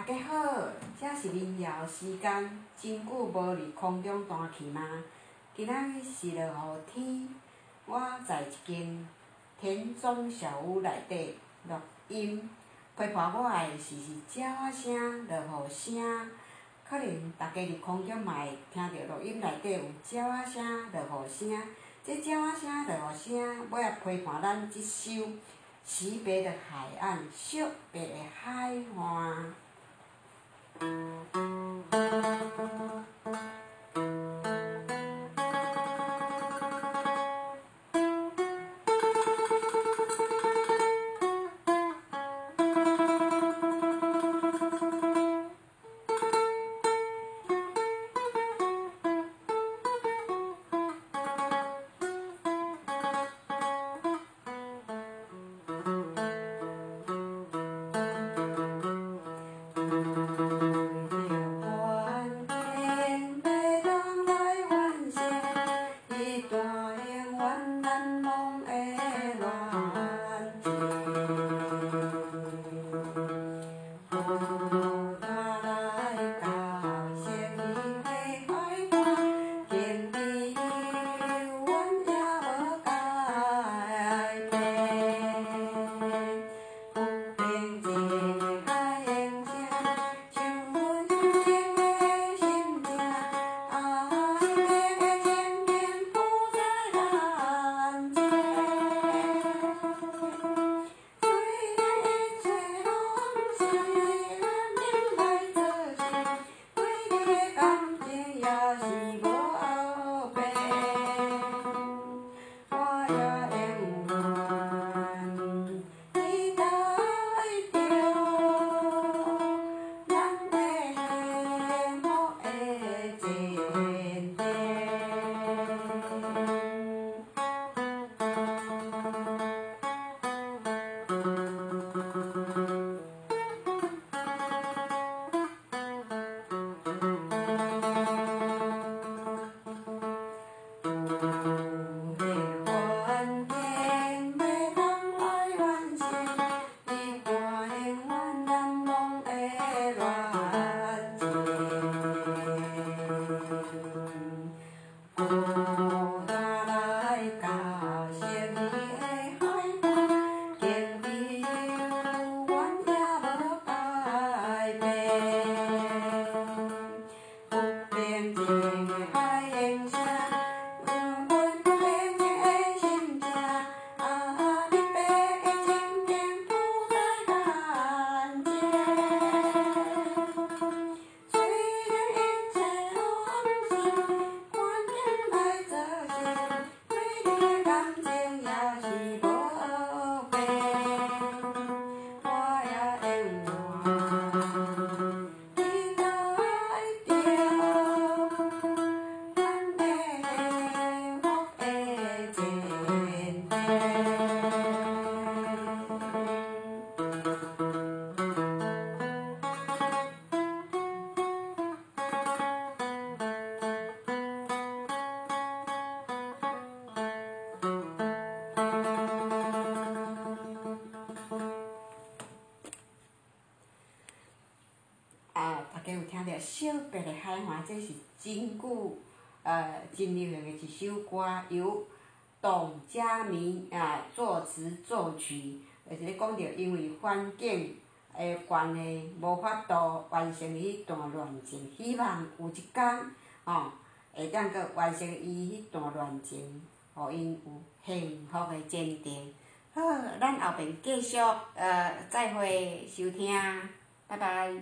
大家好，这是民谣时间，真久无伫空中弹琴吗？今仔日是落雨天，我在一间田中小屋内底录音，陪伴我的是是鸟仔声、落雨声，可能大家伫空中嘛会听到录音内底有鸟仔声、落雨声。这鸟仔声、落雨声，要来陪伴咱即首惜别的海岸、惜别的海岸。大家有听到《惜别的海岸》，这是真久呃真流行的一首歌，由董佳明啊作词作曲，就是咧讲着因为环境的关系，无法度完成迄段恋情，希望有一天吼会当阁完成伊迄段恋情，互因有幸福的前程。好，咱后边继续呃再会收听，拜拜。